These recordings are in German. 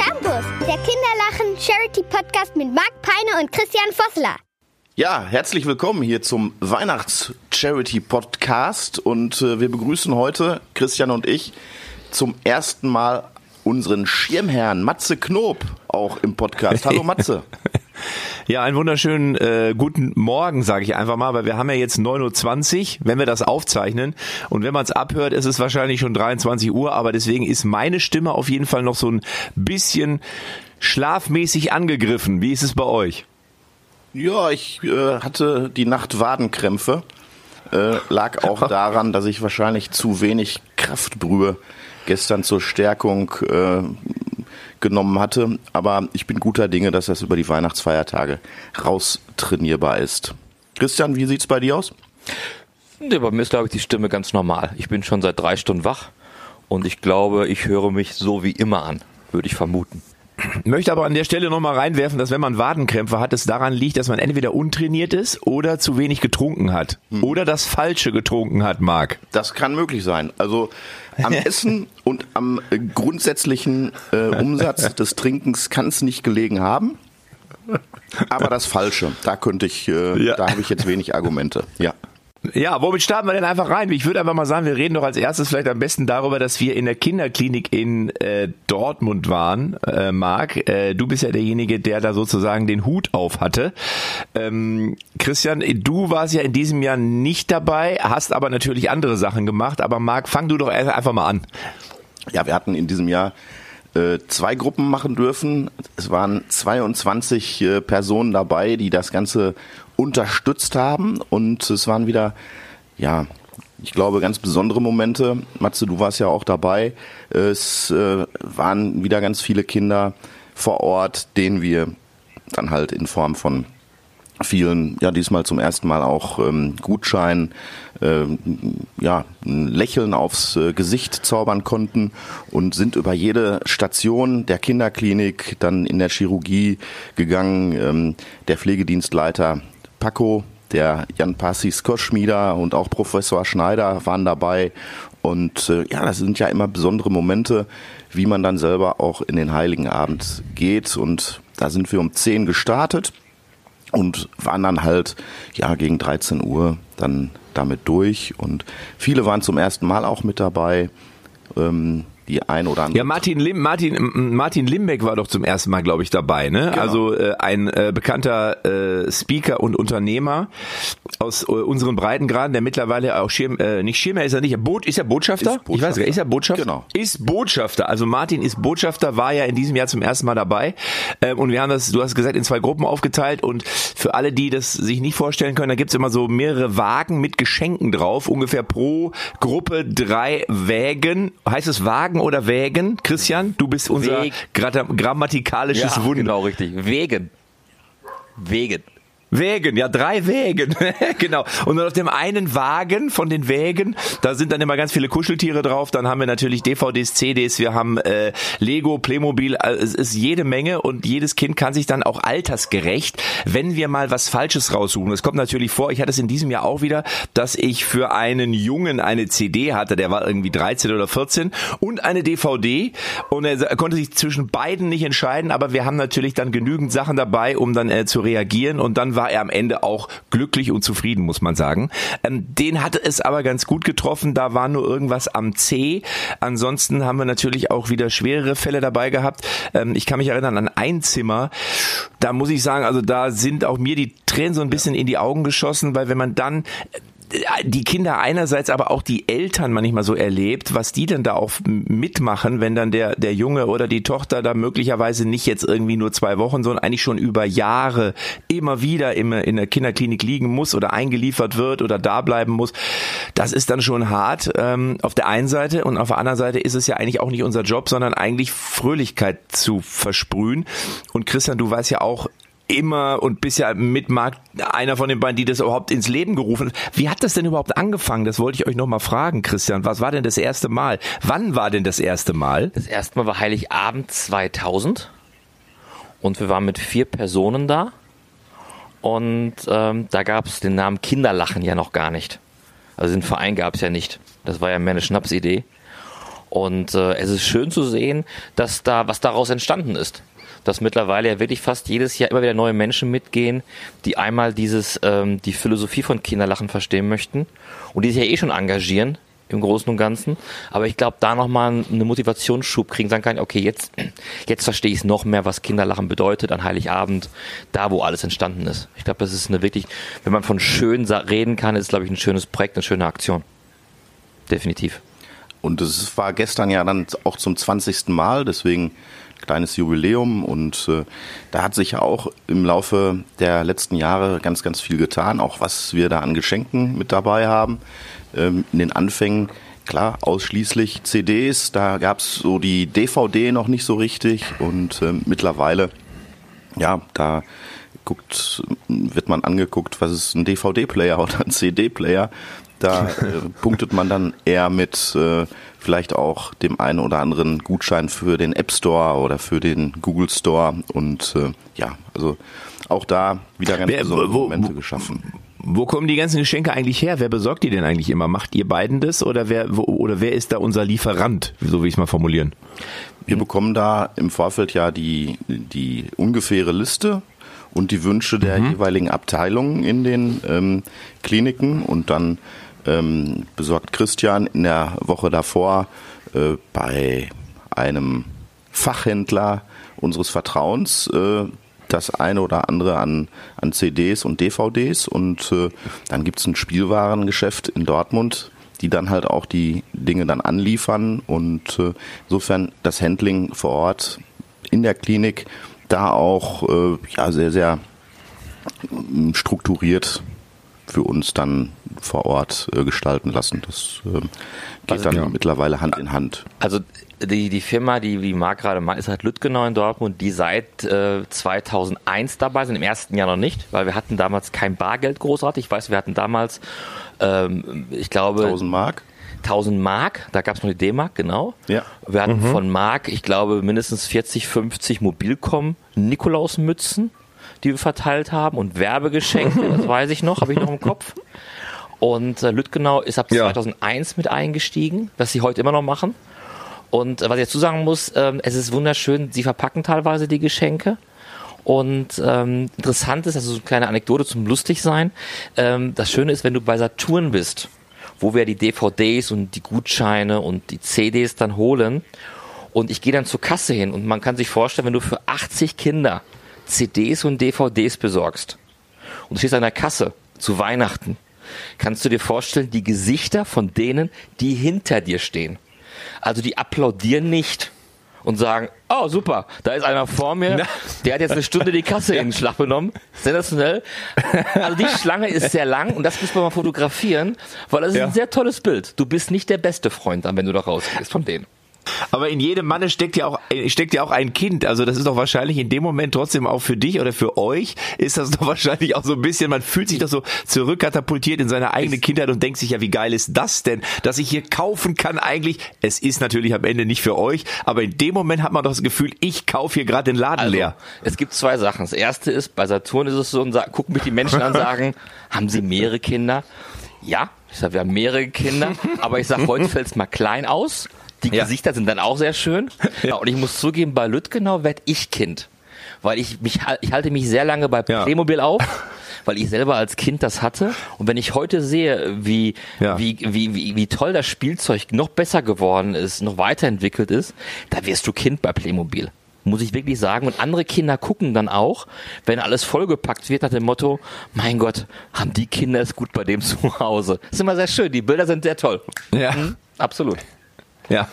Campus, der Kinderlachen Charity Podcast mit Marc Peine und Christian Vossler. Ja, herzlich willkommen hier zum Weihnachts-Charity-Podcast und äh, wir begrüßen heute, Christian und ich, zum ersten Mal unseren Schirmherrn Matze Knob auch im Podcast. Hallo Matze. Ja, einen wunderschönen äh, guten Morgen, sage ich einfach mal, weil wir haben ja jetzt 9.20 Uhr, wenn wir das aufzeichnen. Und wenn man es abhört, ist es wahrscheinlich schon 23 Uhr, aber deswegen ist meine Stimme auf jeden Fall noch so ein bisschen schlafmäßig angegriffen. Wie ist es bei euch? Ja, ich äh, hatte die Nacht Wadenkrämpfe. Äh, lag auch daran, dass ich wahrscheinlich zu wenig Kraftbrühe gestern zur Stärkung äh, genommen hatte. Aber ich bin guter Dinge, dass das über die Weihnachtsfeiertage raustrainierbar ist. Christian, wie sieht's bei dir aus? Ja, bei mir ist, glaube ich, die Stimme ganz normal. Ich bin schon seit drei Stunden wach und ich glaube, ich höre mich so wie immer an, würde ich vermuten. Möchte aber an der Stelle nochmal reinwerfen, dass wenn man Wadenkrämpfe hat, es daran liegt, dass man entweder untrainiert ist oder zu wenig getrunken hat. Hm. Oder das Falsche getrunken hat, Marc. Das kann möglich sein. Also am Essen und am äh, grundsätzlichen äh, Umsatz des Trinkens kann es nicht gelegen haben. Aber das Falsche, da könnte ich, äh, ja. da habe ich jetzt wenig Argumente. Ja. Ja, womit starten wir denn einfach rein? Ich würde einfach mal sagen, wir reden doch als erstes vielleicht am besten darüber, dass wir in der Kinderklinik in äh, Dortmund waren. Äh, Marc, äh, du bist ja derjenige, der da sozusagen den Hut auf hatte. Ähm, Christian, du warst ja in diesem Jahr nicht dabei, hast aber natürlich andere Sachen gemacht. Aber Marc, fang du doch einfach mal an. Ja, wir hatten in diesem Jahr äh, zwei Gruppen machen dürfen. Es waren 22 äh, Personen dabei, die das Ganze unterstützt haben und es waren wieder, ja, ich glaube, ganz besondere Momente. Matze, du warst ja auch dabei. Es äh, waren wieder ganz viele Kinder vor Ort, denen wir dann halt in Form von vielen, ja, diesmal zum ersten Mal auch ähm, Gutschein, ähm, ja, ein Lächeln aufs äh, Gesicht zaubern konnten und sind über jede Station der Kinderklinik dann in der Chirurgie gegangen. Ähm, der Pflegedienstleiter Paco, der Jan Passis Koschmieder und auch Professor Schneider waren dabei. Und äh, ja, das sind ja immer besondere Momente, wie man dann selber auch in den Heiligen Abend geht. Und da sind wir um 10 gestartet und waren dann halt ja gegen 13 Uhr dann damit durch. Und viele waren zum ersten Mal auch mit dabei. Ähm, die ein oder andere. Ja, Martin, Lim, Martin, Martin Limbeck war doch zum ersten Mal, glaube ich, dabei. Ne? Genau. Also äh, ein äh, bekannter äh, Speaker und Unternehmer aus äh, unseren Breitengraden, der mittlerweile auch Schirm, äh, nicht Schirmer ist er nicht, Boot, ist er Botschafter? Ist Botschafter? Ich weiß nicht, ist er Botschafter? Genau. Ist Botschafter. Also Martin ist Botschafter, war ja in diesem Jahr zum ersten Mal dabei. Ähm, und wir haben das, du hast gesagt, in zwei Gruppen aufgeteilt. Und für alle, die das sich nicht vorstellen können, da gibt's immer so mehrere Wagen mit Geschenken drauf. Ungefähr pro Gruppe drei Wägen. Heißt es Wagen oder Wägen? Christian, du bist unser Weg. grammatikalisches ja, Wunder. Genau, richtig. Wegen. Wegen. Wägen, ja, drei Wägen, genau. Und dann auf dem einen Wagen von den Wägen, da sind dann immer ganz viele Kuscheltiere drauf. Dann haben wir natürlich DVDs, CDs, wir haben äh, Lego, Playmobil, äh, es ist jede Menge und jedes Kind kann sich dann auch altersgerecht, wenn wir mal was Falsches raussuchen. Es kommt natürlich vor, ich hatte es in diesem Jahr auch wieder, dass ich für einen Jungen eine CD hatte, der war irgendwie 13 oder 14 und eine DVD und er konnte sich zwischen beiden nicht entscheiden, aber wir haben natürlich dann genügend Sachen dabei, um dann äh, zu reagieren und dann war er am Ende auch glücklich und zufrieden, muss man sagen. Ähm, den hatte es aber ganz gut getroffen. Da war nur irgendwas am C. Ansonsten haben wir natürlich auch wieder schwerere Fälle dabei gehabt. Ähm, ich kann mich erinnern an ein Zimmer. Da muss ich sagen, also da sind auch mir die Tränen so ein bisschen in die Augen geschossen, weil wenn man dann die Kinder einerseits, aber auch die Eltern manchmal so erlebt, was die denn da auch mitmachen, wenn dann der, der Junge oder die Tochter da möglicherweise nicht jetzt irgendwie nur zwei Wochen, sondern eigentlich schon über Jahre immer wieder immer in der Kinderklinik liegen muss oder eingeliefert wird oder da bleiben muss. Das ist dann schon hart ähm, auf der einen Seite und auf der anderen Seite ist es ja eigentlich auch nicht unser Job, sondern eigentlich Fröhlichkeit zu versprühen. Und Christian, du weißt ja auch, immer und bist ja mit Marc einer von den beiden, die das überhaupt ins Leben gerufen hat. Wie hat das denn überhaupt angefangen? Das wollte ich euch nochmal fragen, Christian. Was war denn das erste Mal? Wann war denn das erste Mal? Das erste Mal war Heiligabend 2000 und wir waren mit vier Personen da und ähm, da gab es den Namen Kinderlachen ja noch gar nicht. Also den Verein gab es ja nicht. Das war ja mehr eine Schnapsidee. Und äh, es ist schön zu sehen, dass da was daraus entstanden ist dass mittlerweile ja wirklich fast jedes Jahr immer wieder neue Menschen mitgehen, die einmal dieses ähm, die Philosophie von Kinderlachen verstehen möchten und die sich ja eh schon engagieren im Großen und Ganzen. Aber ich glaube, da nochmal einen Motivationsschub kriegen, sagen kann, okay, jetzt, jetzt verstehe ich es noch mehr, was Kinderlachen bedeutet an Heiligabend, da wo alles entstanden ist. Ich glaube, das ist eine wirklich, wenn man von schön reden kann, ist, glaube ich, ein schönes Projekt, eine schöne Aktion. Definitiv. Und es war gestern ja dann auch zum 20. Mal, deswegen kleines Jubiläum und äh, da hat sich ja auch im Laufe der letzten Jahre ganz, ganz viel getan, auch was wir da an Geschenken mit dabei haben. Ähm, in den Anfängen, klar, ausschließlich CDs, da gab's so die DVD noch nicht so richtig und ähm, mittlerweile, ja, da guckt, wird man angeguckt, was ist ein DVD-Player oder ein CD-Player. Da äh, punktet man dann eher mit äh, vielleicht auch dem einen oder anderen Gutschein für den App Store oder für den Google Store und äh, ja, also auch da wieder ganz Wer, besondere wo, Momente geschaffen. Wo kommen die ganzen Geschenke eigentlich her? Wer besorgt die denn eigentlich immer? Macht ihr beiden das oder wer wo, oder wer ist da unser Lieferant, so wie ich es mal formulieren? Wir bekommen da im Vorfeld ja die die ungefähre Liste und die Wünsche der mhm. jeweiligen Abteilungen in den ähm, Kliniken und dann ähm, besorgt Christian in der Woche davor äh, bei einem Fachhändler unseres Vertrauens äh, das eine oder andere an, an CDs und DVDs und äh, dann gibt's ein Spielwarengeschäft in Dortmund, die dann halt auch die Dinge dann anliefern. Und äh, insofern das Handling vor Ort in der Klinik da auch äh, ja sehr, sehr strukturiert für uns dann vor Ort äh, gestalten lassen. Das äh, geht also, dann ja. mittlerweile Hand in Hand. Also die, die Firma, die, die Marc gerade meint, ist halt Lüttgenau in Dortmund, die seit äh, 2001 dabei sind, im ersten Jahr noch nicht, weil wir hatten damals kein Bargeld großartig. Ich weiß, wir hatten damals, ähm, ich glaube... 1000 Mark? 1000 Mark, da gab es noch die D-Mark, genau. Ja. Wir hatten mhm. von Mark, ich glaube, mindestens 40, 50 Mobilcom Nikolausmützen die wir verteilt haben und Werbegeschenke, das weiß ich noch, habe ich noch im Kopf. Und äh, Lüttgenau ist ab ja. 2001 mit eingestiegen, was sie heute immer noch machen. Und äh, was ich dazu sagen muss, ähm, es ist wunderschön, sie verpacken teilweise die Geschenke. Und ähm, interessant ist, also so eine kleine Anekdote zum Lustigsein. Ähm, das Schöne ist, wenn du bei Saturn bist, wo wir die DVDs und die Gutscheine und die CDs dann holen. Und ich gehe dann zur Kasse hin und man kann sich vorstellen, wenn du für 80 Kinder CDs und DVDs besorgst und du stehst an der Kasse zu Weihnachten, kannst du dir vorstellen, die Gesichter von denen, die hinter dir stehen. Also die applaudieren nicht und sagen, oh super, da ist einer vor mir, Na. der hat jetzt eine Stunde die Kasse in den Schlag genommen. Sensationell. Also die Schlange ist sehr lang und das müssen wir mal fotografieren, weil das ist ja. ein sehr tolles Bild. Du bist nicht der beste Freund dann, wenn du da rausgehst von denen. Aber in jedem Manne steckt ja auch steckt ja auch ein Kind. Also das ist doch wahrscheinlich in dem Moment trotzdem auch für dich oder für euch ist das doch wahrscheinlich auch so ein bisschen. Man fühlt sich doch so zurückkatapultiert in seine eigene Kindheit und denkt sich ja, wie geil ist das denn, dass ich hier kaufen kann eigentlich. Es ist natürlich am Ende nicht für euch, aber in dem Moment hat man doch das Gefühl, ich kaufe hier gerade den Laden also, leer. Es gibt zwei Sachen. Das erste ist bei Saturn ist es so, und gucken mich die Menschen an, sagen, haben Sie mehrere Kinder? Ja, ich sage, wir haben mehrere Kinder, aber ich sage, heute fällt es mal klein aus. Die ja. Gesichter sind dann auch sehr schön. Ja. Und ich muss zugeben, bei Lüttgenau werd ich Kind. Weil ich mich, ich halte mich sehr lange bei Playmobil ja. auf weil ich selber als Kind das hatte. Und wenn ich heute sehe, wie, wie, wie, wie, wie toll das Spielzeug noch besser geworden ist, noch weiterentwickelt ist, da wirst du Kind bei Playmobil. Muss ich wirklich sagen. Und andere Kinder gucken dann auch, wenn alles vollgepackt wird, nach dem Motto, mein Gott, haben die Kinder es gut bei dem zu Hause. Das ist immer sehr schön. Die Bilder sind sehr toll. Ja. Mhm, absolut. Ja.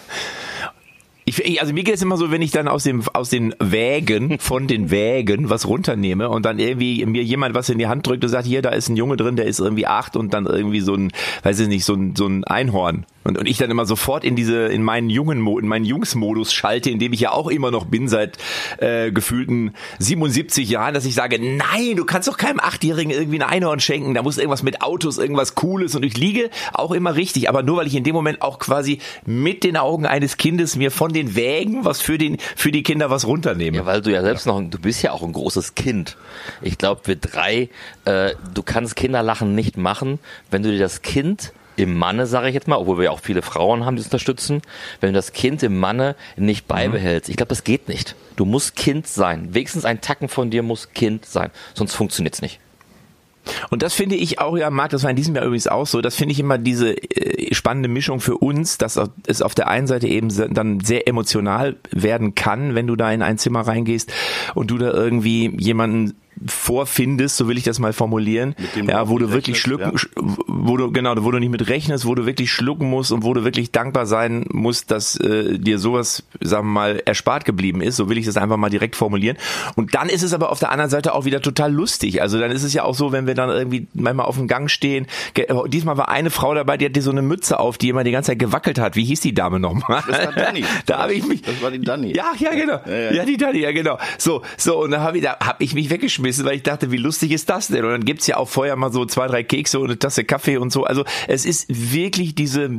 Ich, also mir geht es immer so, wenn ich dann aus dem aus den Wägen von den Wägen was runternehme und dann irgendwie mir jemand was in die Hand drückt und sagt, hier da ist ein Junge drin, der ist irgendwie acht und dann irgendwie so ein, weiß ich nicht, so ein so ein Einhorn und, und ich dann immer sofort in diese, in meinen jungen, in meinen Jungsmodus schalte, in dem ich ja auch immer noch bin seit äh, gefühlten 77 Jahren, dass ich sage, nein, du kannst doch keinem Achtjährigen irgendwie ein Einhorn schenken, da muss irgendwas mit Autos, irgendwas Cooles und ich liege auch immer richtig, aber nur weil ich in dem Moment auch quasi mit den Augen eines Kindes mir von den Wägen was für den, für die Kinder was runternehme. Ja, weil du ja selbst noch, du bist ja auch ein großes Kind. Ich glaube, wir drei, äh, du kannst Kinderlachen nicht machen, wenn du dir das Kind im Manne, sage ich jetzt mal, obwohl wir ja auch viele Frauen haben, die uns unterstützen, wenn du das Kind im Manne nicht beibehältst. Ich glaube, das geht nicht. Du musst Kind sein. Wenigstens ein Tacken von dir muss Kind sein. Sonst funktioniert's nicht. Und das finde ich auch, ja, Marc, das war in diesem Jahr übrigens auch so, das finde ich immer diese äh, spannende Mischung für uns, dass es auf der einen Seite eben dann sehr emotional werden kann, wenn du da in ein Zimmer reingehst und du da irgendwie jemanden vorfindest, so will ich das mal formulieren, ja, wo du wirklich schlucken, ja. wo du genau, wo du nicht mit rechnest, wo du wirklich schlucken musst und wo du wirklich dankbar sein musst, dass äh, dir sowas, sagen wir mal, erspart geblieben ist. So will ich das einfach mal direkt formulieren. Und dann ist es aber auf der anderen Seite auch wieder total lustig. Also dann ist es ja auch so, wenn wir dann irgendwie manchmal auf dem Gang stehen. Diesmal war eine Frau dabei, die hatte so eine Mütze auf, die immer die ganze Zeit gewackelt hat. Wie hieß die Dame nochmal? Das war Dani. da habe ich mich. Das war die Dani. Ja, ja, genau. Ja, ja. ja die Dani, ja genau. So, so und da habe ich, da habe ich mich weggeschmissen geschmissen, weil ich dachte, wie lustig ist das denn? Und dann gibt's ja auch vorher mal so zwei, drei Kekse und eine Tasse Kaffee und so. Also es ist wirklich diese,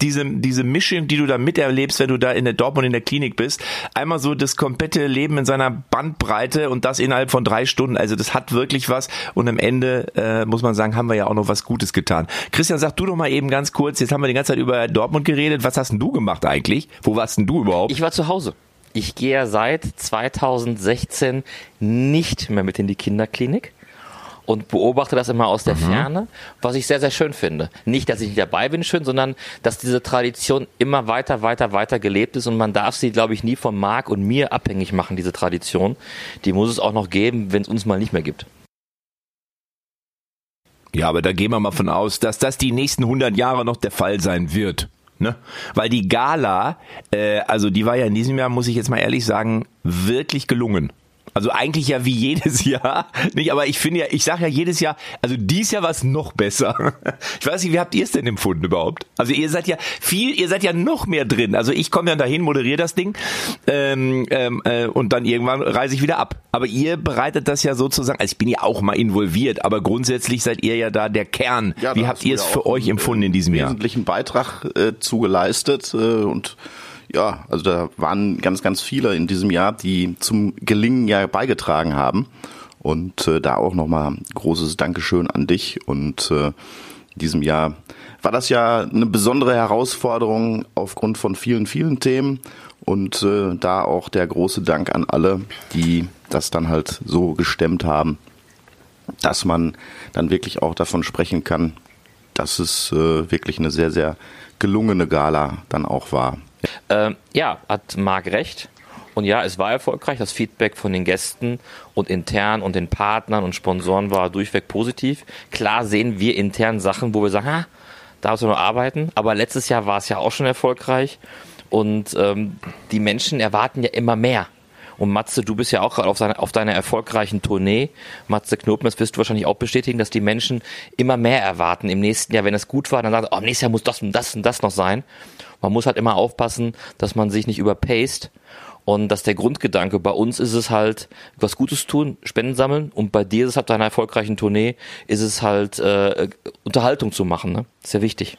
diese, diese Mischung, die du da miterlebst, wenn du da in der Dortmund in der Klinik bist. Einmal so das komplette Leben in seiner Bandbreite und das innerhalb von drei Stunden. Also das hat wirklich was. Und am Ende, äh, muss man sagen, haben wir ja auch noch was Gutes getan. Christian, sag du doch mal eben ganz kurz, jetzt haben wir die ganze Zeit über Dortmund geredet. Was hast denn du gemacht eigentlich? Wo warst denn du überhaupt? Ich war zu Hause. Ich gehe ja seit 2016 nicht mehr mit in die Kinderklinik und beobachte das immer aus der mhm. Ferne, was ich sehr, sehr schön finde. Nicht, dass ich nicht dabei bin, schön, sondern dass diese Tradition immer weiter, weiter, weiter gelebt ist und man darf sie, glaube ich, nie von Marc und mir abhängig machen, diese Tradition. Die muss es auch noch geben, wenn es uns mal nicht mehr gibt. Ja, aber da gehen wir mal von aus, dass das die nächsten 100 Jahre noch der Fall sein wird. Ne? Weil die Gala, äh, also die war ja in diesem Jahr, muss ich jetzt mal ehrlich sagen, wirklich gelungen. Also eigentlich ja wie jedes Jahr. Nicht, aber ich finde ja, ich sage ja jedes Jahr, also dies Jahr war es noch besser. Ich weiß nicht, wie habt ihr es denn empfunden überhaupt? Also ihr seid ja viel, ihr seid ja noch mehr drin. Also ich komme ja dahin, moderiere das Ding ähm, ähm, äh, und dann irgendwann reise ich wieder ab. Aber ihr bereitet das ja sozusagen, also ich bin ja auch mal involviert, aber grundsätzlich seid ihr ja da der Kern. Ja, wie habt ihr es für euch empfunden in diesem Jahr? wesentlichen Beitrag äh, zugeleistet äh, und ja, also da waren ganz, ganz viele in diesem Jahr, die zum Gelingen ja beigetragen haben. Und äh, da auch nochmal großes Dankeschön an dich. Und äh, in diesem Jahr war das ja eine besondere Herausforderung aufgrund von vielen, vielen Themen. Und äh, da auch der große Dank an alle, die das dann halt so gestemmt haben, dass man dann wirklich auch davon sprechen kann, dass es äh, wirklich eine sehr, sehr gelungene Gala dann auch war. Ähm, ja, hat Marc recht. Und ja, es war erfolgreich. Das Feedback von den Gästen und intern und den Partnern und Sponsoren war durchweg positiv. Klar sehen wir intern Sachen, wo wir sagen, ha, da müssen wir noch arbeiten. Aber letztes Jahr war es ja auch schon erfolgreich. Und ähm, die Menschen erwarten ja immer mehr. Und Matze, du bist ja auch gerade auf, auf deiner erfolgreichen Tournee. Matze Knopen, das wirst du wahrscheinlich auch bestätigen, dass die Menschen immer mehr erwarten. Im nächsten Jahr, wenn es gut war, dann sagen, oh, im nächsten Jahr muss das und das und das noch sein. Man muss halt immer aufpassen, dass man sich nicht überpaced und dass der Grundgedanke bei uns ist es halt, was Gutes tun, Spenden sammeln und bei dir ist es halt deiner erfolgreichen Tournee, ist es halt äh, Unterhaltung zu machen. Ne? ist ja wichtig.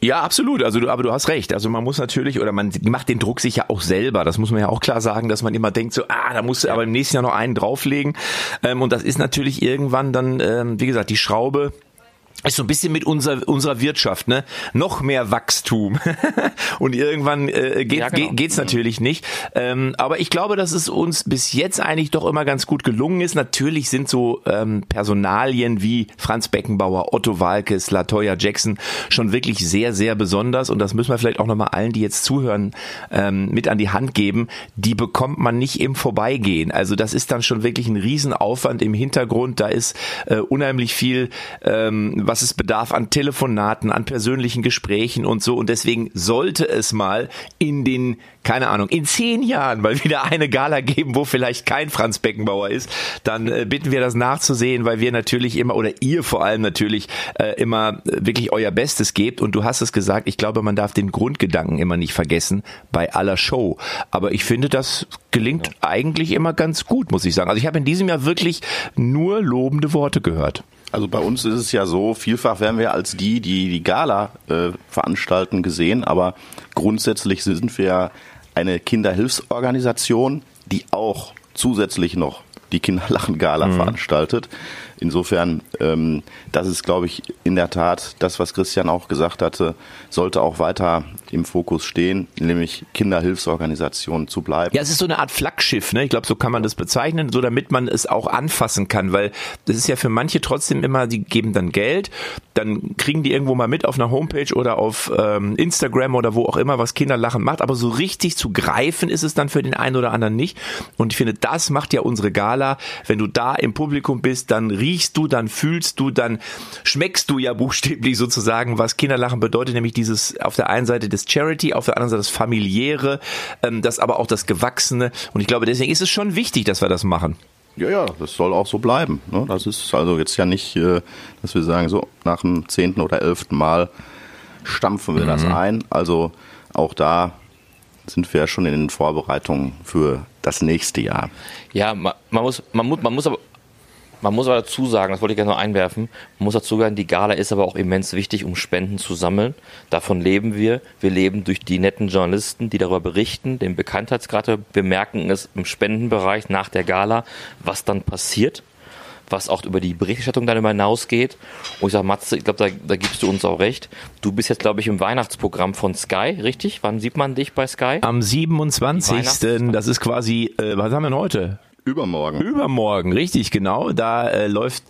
Ja, absolut. Also du, aber du hast recht. Also man muss natürlich oder man macht den Druck sich ja auch selber. Das muss man ja auch klar sagen, dass man immer denkt so, ah, da musst du aber im nächsten Jahr noch einen drauflegen. Ähm, und das ist natürlich irgendwann dann, ähm, wie gesagt, die Schraube ist so ein bisschen mit unserer unserer Wirtschaft, ne? Noch mehr Wachstum und irgendwann äh, geht, ja, genau. geht's natürlich nicht. Ähm, aber ich glaube, dass es uns bis jetzt eigentlich doch immer ganz gut gelungen ist. Natürlich sind so ähm, Personalien wie Franz Beckenbauer, Otto Walkes, Latoya Jackson schon wirklich sehr sehr besonders und das müssen wir vielleicht auch noch mal allen, die jetzt zuhören, ähm, mit an die Hand geben. Die bekommt man nicht im Vorbeigehen. Also das ist dann schon wirklich ein Riesenaufwand im Hintergrund. Da ist äh, unheimlich viel ähm, was es bedarf an Telefonaten, an persönlichen Gesprächen und so. Und deswegen sollte es mal in den, keine Ahnung, in zehn Jahren mal wieder eine Gala geben, wo vielleicht kein Franz Beckenbauer ist. Dann äh, bitten wir das nachzusehen, weil wir natürlich immer, oder ihr vor allem natürlich, äh, immer wirklich euer Bestes gebt. Und du hast es gesagt, ich glaube, man darf den Grundgedanken immer nicht vergessen bei aller Show. Aber ich finde, das gelingt ja. eigentlich immer ganz gut, muss ich sagen. Also ich habe in diesem Jahr wirklich nur lobende Worte gehört. Also bei uns ist es ja so, vielfach werden wir als die, die die Gala äh, veranstalten, gesehen, aber grundsätzlich sind wir eine Kinderhilfsorganisation, die auch zusätzlich noch die Kinderlachen-Gala mhm. veranstaltet. Insofern, ähm, das ist, glaube ich, in der Tat das, was Christian auch gesagt hatte, sollte auch weiter im Fokus stehen, nämlich Kinderhilfsorganisationen zu bleiben. Ja, es ist so eine Art Flaggschiff, ne? Ich glaube, so kann man das bezeichnen, so damit man es auch anfassen kann, weil das ist ja für manche trotzdem immer, die geben dann Geld, dann kriegen die irgendwo mal mit auf einer Homepage oder auf ähm, Instagram oder wo auch immer, was Kinderlachen macht, aber so richtig zu greifen ist es dann für den einen oder anderen nicht. Und ich finde, das macht ja unsere Gala. Wenn du da im Publikum bist, dann riechst du, dann fühlst du, dann schmeckst du ja buchstäblich sozusagen, was Kinderlachen bedeutet, nämlich dieses auf der einen Seite das Charity, auf der anderen Seite das familiäre, ähm, das aber auch das Gewachsene. Und ich glaube, deswegen ist es schon wichtig, dass wir das machen. Ja, ja, das soll auch so bleiben. Ne? Das ist also jetzt ja nicht, äh, dass wir sagen, so nach dem zehnten oder elften Mal stampfen wir mhm. das ein. Also auch da sind wir ja schon in den Vorbereitungen für das nächste Jahr. Ja, man, man muss, man muss, man muss aber man muss aber dazu sagen, das wollte ich gerne noch einwerfen, man muss dazu sagen, die Gala ist aber auch immens wichtig, um Spenden zu sammeln. Davon leben wir. Wir leben durch die netten Journalisten, die darüber berichten, den Bekanntheitsgrad. Wir merken es im Spendenbereich nach der Gala, was dann passiert, was auch über die Berichterstattung dann immer hinausgeht. Und ich sage, Matze, ich glaube, da, da gibst du uns auch recht. Du bist jetzt, glaube ich, im Weihnachtsprogramm von Sky, richtig? Wann sieht man dich bei Sky? Am 27. Das ist quasi, äh, was haben wir denn heute? Übermorgen. Übermorgen, richtig, genau. Da äh, läuft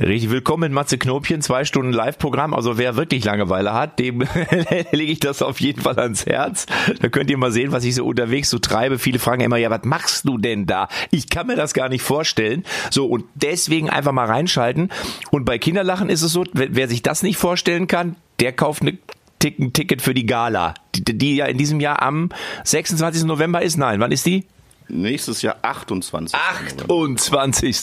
Richtig, willkommen in Matze Knopchen, zwei Stunden Live-Programm. Also wer wirklich Langeweile hat, dem lege ich das auf jeden Fall ans Herz. Da könnt ihr mal sehen, was ich so unterwegs so treibe. Viele fragen immer, ja, was machst du denn da? Ich kann mir das gar nicht vorstellen. So, und deswegen einfach mal reinschalten. Und bei Kinderlachen ist es so, wer sich das nicht vorstellen kann, der kauft eine ein Ticket für die Gala, die, die ja in diesem Jahr am 26. November ist. Nein, wann ist die? Nächstes Jahr 28. 28.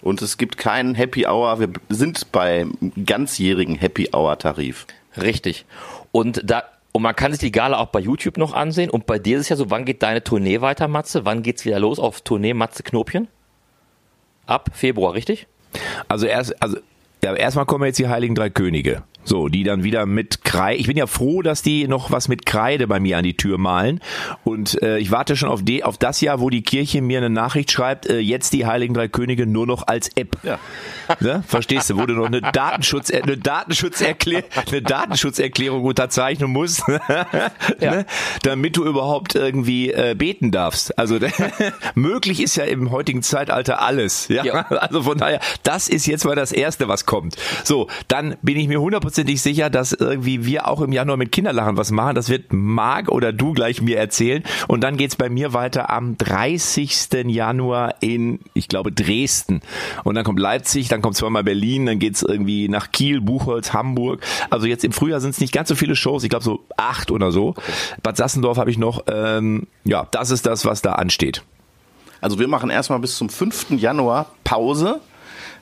Und es gibt keinen Happy Hour. Wir sind bei ganzjährigen Happy Hour Tarif. Richtig. Und da, und man kann sich die Gala auch bei YouTube noch ansehen. Und bei dir ist es ja so, wann geht deine Tournee weiter, Matze? Wann geht's wieder los auf Tournee Matze Knopchen? Ab Februar, richtig? Also erst, also ja, erstmal kommen jetzt die Heiligen Drei Könige. So, die dann wieder mit Kreide. Ich bin ja froh, dass die noch was mit Kreide bei mir an die Tür malen. Und äh, ich warte schon auf, die, auf das Jahr, wo die Kirche mir eine Nachricht schreibt, äh, jetzt die Heiligen Drei Könige nur noch als App. Ja. Ne? Verstehst du, wo du noch eine, Datenschutz, eine, Datenschutzerklär, eine Datenschutzerklärung unterzeichnen musst, ja. ne? damit du überhaupt irgendwie äh, beten darfst. Also möglich ist ja im heutigen Zeitalter alles. Ja? ja? Also von daher, das ist jetzt mal das Erste, was kommt. So, dann bin ich mir 100% hundertprozentig sicher, dass irgendwie wir auch im Januar mit Kinderlachen was machen. Das wird Marc oder du gleich mir erzählen. Und dann geht's bei mir weiter am 30. Januar in, ich glaube, Dresden. Und dann kommt Leipzig, dann kommt zweimal Berlin, dann geht's irgendwie nach Kiel, Buchholz, Hamburg. Also jetzt im Frühjahr sind es nicht ganz so viele Shows, ich glaube so acht oder so. Bad Sassendorf habe ich noch. Ähm, ja, das ist das, was da ansteht. Also wir machen erstmal bis zum 5. Januar Pause.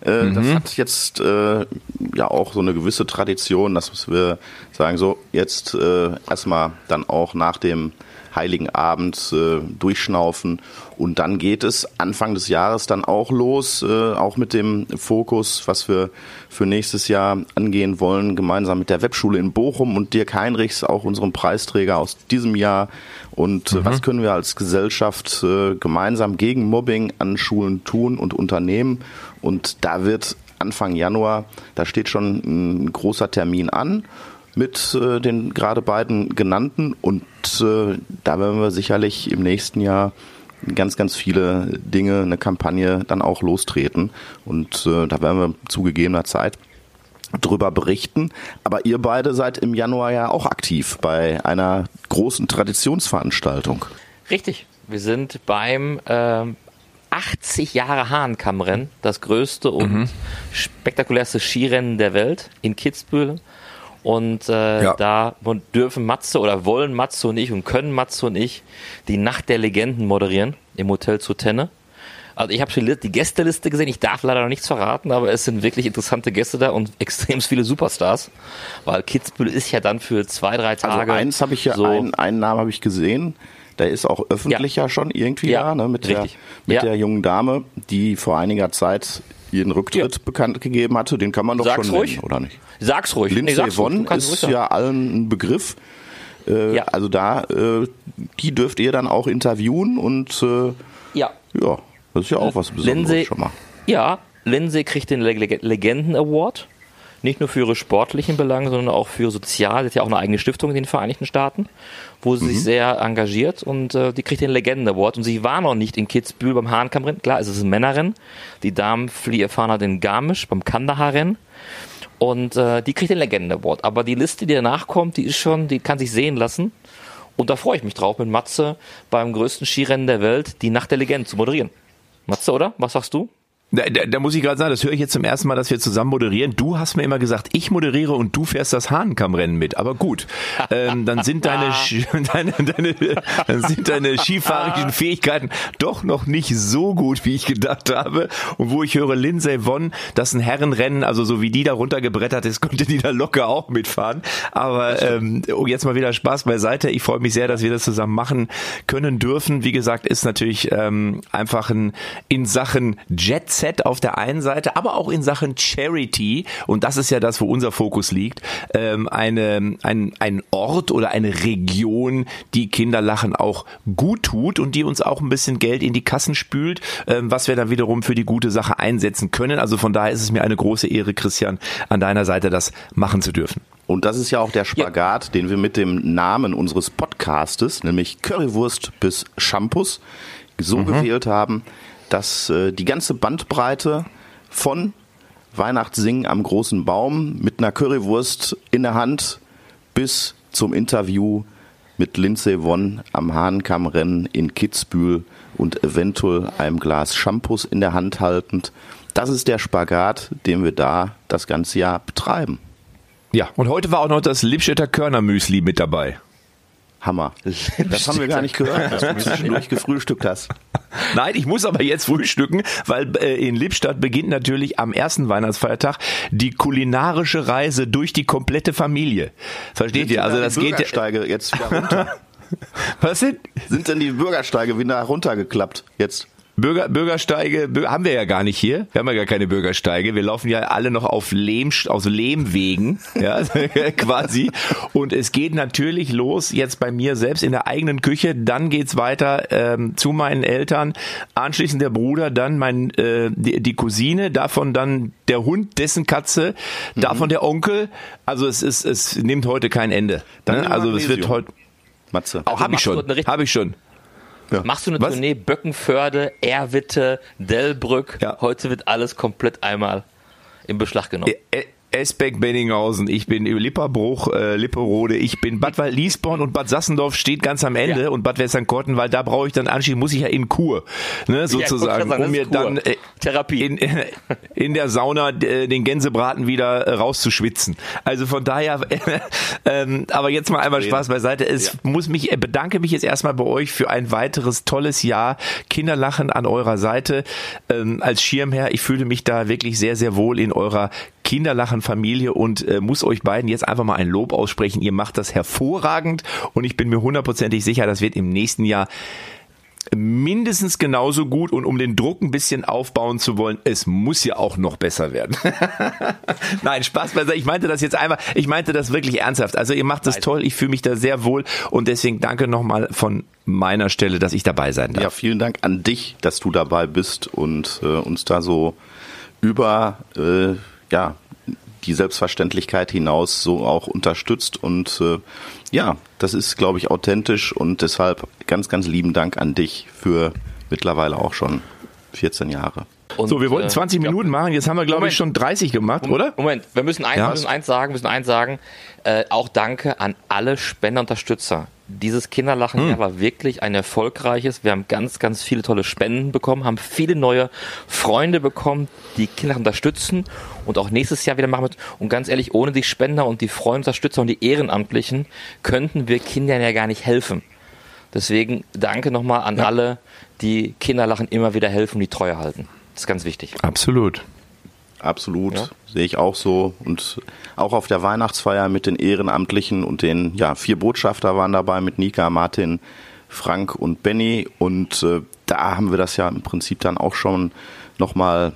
Äh, mhm. Das hat jetzt äh, ja auch so eine gewisse Tradition, dass wir sagen, so jetzt äh, erstmal dann auch nach dem Heiligen Abend äh, durchschnaufen und dann geht es Anfang des Jahres dann auch los, äh, auch mit dem Fokus, was wir für nächstes Jahr angehen wollen, gemeinsam mit der Webschule in Bochum und Dirk Heinrichs, auch unserem Preisträger aus diesem Jahr. Und äh, mhm. was können wir als Gesellschaft äh, gemeinsam gegen Mobbing an Schulen tun und unternehmen? Und da wird Anfang Januar, da steht schon ein großer Termin an mit äh, den gerade beiden genannten und äh, da werden wir sicherlich im nächsten Jahr ganz, ganz viele Dinge, eine Kampagne dann auch lostreten und äh, da werden wir zu gegebener Zeit drüber berichten. Aber ihr beide seid im Januar ja auch aktiv bei einer großen Traditionsveranstaltung. Richtig. Wir sind beim ähm, 80 Jahre Hahnkammrennen, das größte und mhm. spektakulärste Skirennen der Welt in Kitzbühel. Und äh, ja. da dürfen Matze oder wollen Matze und ich und können Matze und ich die Nacht der Legenden moderieren im Hotel zu Tenne. Also ich habe schon die Gästeliste gesehen, ich darf leider noch nichts verraten, aber es sind wirklich interessante Gäste da und extrem viele Superstars, weil Kitzbühel ist ja dann für zwei, drei also Tage. Also eins habe ich ja, so einen, einen Namen habe ich gesehen, der ist auch öffentlich ja, ja schon irgendwie ja, da, ne, mit, der, mit ja. der jungen Dame, die vor einiger Zeit ihren Rücktritt ja. bekannt gegeben hatte. Den kann man doch sag's schon ruhig. nennen, oder nicht? Sag's ruhig. Lindsay nee, Vonn ist ja allen ein Begriff. Äh, ja. Also da, äh, die dürft ihr dann auch interviewen und äh, ja. ja, das ist ja auch was Besonderes Lindsay, schon mal. Ja, Lindsay kriegt den Leg Legenden Award. Nicht nur für ihre sportlichen Belange, sondern auch für sozial. Sie hat ja auch eine eigene Stiftung in den Vereinigten Staaten, wo sie mhm. sich sehr engagiert und äh, die kriegt den Legenden Award. Und sie war noch nicht in Kitzbühel beim Hahnkammrennen. Klar, es ist ein Männerrennen. Die Damen fahren halt in Garmisch beim Kandahar-Rennen. Und äh, die kriegt den Legenden Award. Aber die Liste, die danach kommt, die ist schon, die kann sich sehen lassen. Und da freue ich mich drauf, mit Matze beim größten Skirennen der Welt die Nacht der Legenden zu moderieren. Matze, oder? Was sagst du? Da, da, da muss ich gerade sagen, das höre ich jetzt zum ersten Mal, dass wir zusammen moderieren. Du hast mir immer gesagt, ich moderiere und du fährst das Hahnenkammrennen mit. Aber gut, ähm, dann sind deine, deine, deine, dann sind deine skifahrischen Fähigkeiten doch noch nicht so gut, wie ich gedacht habe. Und wo ich höre, Lindsay Vonn, das ist ein Herrenrennen, also so wie die da runtergebrettert ist, konnte die da locker auch mitfahren. Aber ähm, oh, jetzt mal wieder Spaß beiseite. Ich freue mich sehr, dass wir das zusammen machen können dürfen. Wie gesagt, ist natürlich ähm, einfach ein in Sachen Jet Set auf der einen Seite, aber auch in Sachen Charity, und das ist ja das, wo unser Fokus liegt, ähm, eine, ein, ein Ort oder eine Region, die Kinderlachen auch gut tut und die uns auch ein bisschen Geld in die Kassen spült, ähm, was wir dann wiederum für die gute Sache einsetzen können. Also von daher ist es mir eine große Ehre, Christian, an deiner Seite das machen zu dürfen. Und das ist ja auch der Spagat, ja. den wir mit dem Namen unseres Podcastes, nämlich Currywurst bis Shampoos, so mhm. gewählt haben, dass äh, die ganze Bandbreite von Weihnachtssingen am großen Baum mit einer Currywurst in der Hand bis zum Interview mit Lindsay Wonn am Hahnkammrennen in Kitzbühel und eventuell einem Glas Shampoos in der Hand haltend. Das ist der Spagat, den wir da das ganze Jahr betreiben. Ja, und heute war auch noch das Lippstädter Körnermüsli mit dabei. Hammer. Das haben wir gar nicht gehört, dass du zwischendurch gefrühstückt hast. Nein, ich muss aber jetzt frühstücken, weil äh, in Lippstadt beginnt natürlich am ersten Weihnachtsfeiertag die kulinarische Reise durch die komplette Familie. Versteht ihr? Also das geht Bürgersteige jetzt wieder runter. Was sind? Sind denn die Bürgersteige wieder runtergeklappt jetzt? Bürger, Bürgersteige haben wir ja gar nicht hier. Wir haben ja gar keine Bürgersteige. Wir laufen ja alle noch auf Lehm, aus Lehmwegen, ja, quasi. Und es geht natürlich los jetzt bei mir selbst in der eigenen Küche. Dann geht's weiter ähm, zu meinen Eltern, anschließend der Bruder, dann mein äh, die, die Cousine, davon dann der Hund, dessen Katze, mhm. davon der Onkel. Also es ist es nimmt heute kein Ende. Ne? Also es wird heute Matze. Auch also habe ich schon. Habe ich schon. Ja. Machst du eine Was? Tournee Böckenförde, Erwitte, Delbrück? Ja. Heute wird alles komplett einmal in Beschlag genommen. Esbeck, Benninghausen, ich bin Lipperbruch, äh, Lipperode, ich bin Bad Waldliesborn und Bad Sassendorf steht ganz am Ende ja. und Bad Westernkorten, weil da brauche ich dann anschließend, muss ich ja in Kur, ne, sozusagen, ja, um mir dann äh, Therapie. In, in der Sauna äh, den Gänsebraten wieder äh, rauszuschwitzen. Also von daher, äh, ähm, aber jetzt mal einmal Spaß beiseite. Es ja. muss mich, äh, bedanke mich jetzt erstmal bei euch für ein weiteres tolles Jahr. Kinderlachen an eurer Seite ähm, als Schirmherr. Ich fühle mich da wirklich sehr, sehr wohl in eurer Kinderlachen Familie und äh, muss euch beiden jetzt einfach mal ein Lob aussprechen. Ihr macht das hervorragend und ich bin mir hundertprozentig sicher, das wird im nächsten Jahr mindestens genauso gut und um den Druck ein bisschen aufbauen zu wollen, es muss ja auch noch besser werden. Nein, Spaß beiseite. Ich meinte das jetzt einmal, ich meinte das wirklich ernsthaft. Also ihr macht das toll, ich fühle mich da sehr wohl und deswegen danke nochmal von meiner Stelle, dass ich dabei sein darf. Ja, vielen Dank an dich, dass du dabei bist und äh, uns da so über äh, ja, die Selbstverständlichkeit hinaus so auch unterstützt. Und äh, ja, das ist, glaube ich, authentisch und deshalb ganz, ganz lieben Dank an dich für mittlerweile auch schon 14 Jahre. Und, so, wir wollten 20 äh, Minuten machen, jetzt haben wir, glaube ich, schon 30 gemacht, oder? Moment, wir müssen eins, ja. müssen eins sagen, müssen eins sagen. Äh, auch danke an alle Spenderunterstützer dieses Kinderlachen hm. war wirklich ein erfolgreiches. Wir haben ganz, ganz viele tolle Spenden bekommen, haben viele neue Freunde bekommen, die Kinder unterstützen und auch nächstes Jahr wieder machen. Und ganz ehrlich, ohne die Spender und die Freunde, Unterstützer und die Ehrenamtlichen könnten wir Kindern ja gar nicht helfen. Deswegen danke nochmal an ja. alle, die Kinderlachen immer wieder helfen, die Treue halten. Das ist ganz wichtig. Absolut. Absolut, ja. sehe ich auch so. Und auch auf der Weihnachtsfeier mit den Ehrenamtlichen und den ja, vier Botschafter waren dabei mit Nika, Martin, Frank und Benny. Und äh, da haben wir das ja im Prinzip dann auch schon nochmal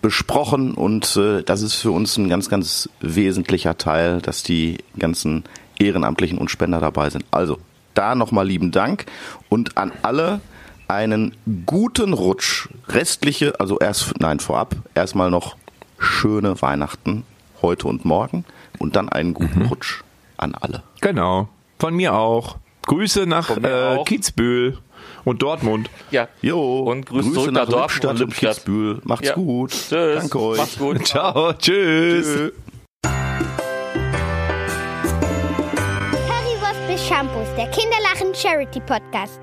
besprochen. Und äh, das ist für uns ein ganz, ganz wesentlicher Teil, dass die ganzen Ehrenamtlichen und Spender dabei sind. Also da nochmal lieben Dank und an alle einen guten Rutsch. Restliche, also erst, nein, vorab, erstmal noch schöne Weihnachten heute und morgen und dann einen guten Rutsch an alle. Genau. Von mir auch. Grüße nach äh, auch. Kitzbühel und Dortmund. Ja. Jo, Und Grüße Grüße zurück nach nach Dortmund und und. Kitzbühel. Macht's Ja. gut. Tschüss. Danke euch. Macht's gut. Ciao, tschüss. Tschö. Currywurst bis Shampoos, der Kinderlachen Charity Podcast.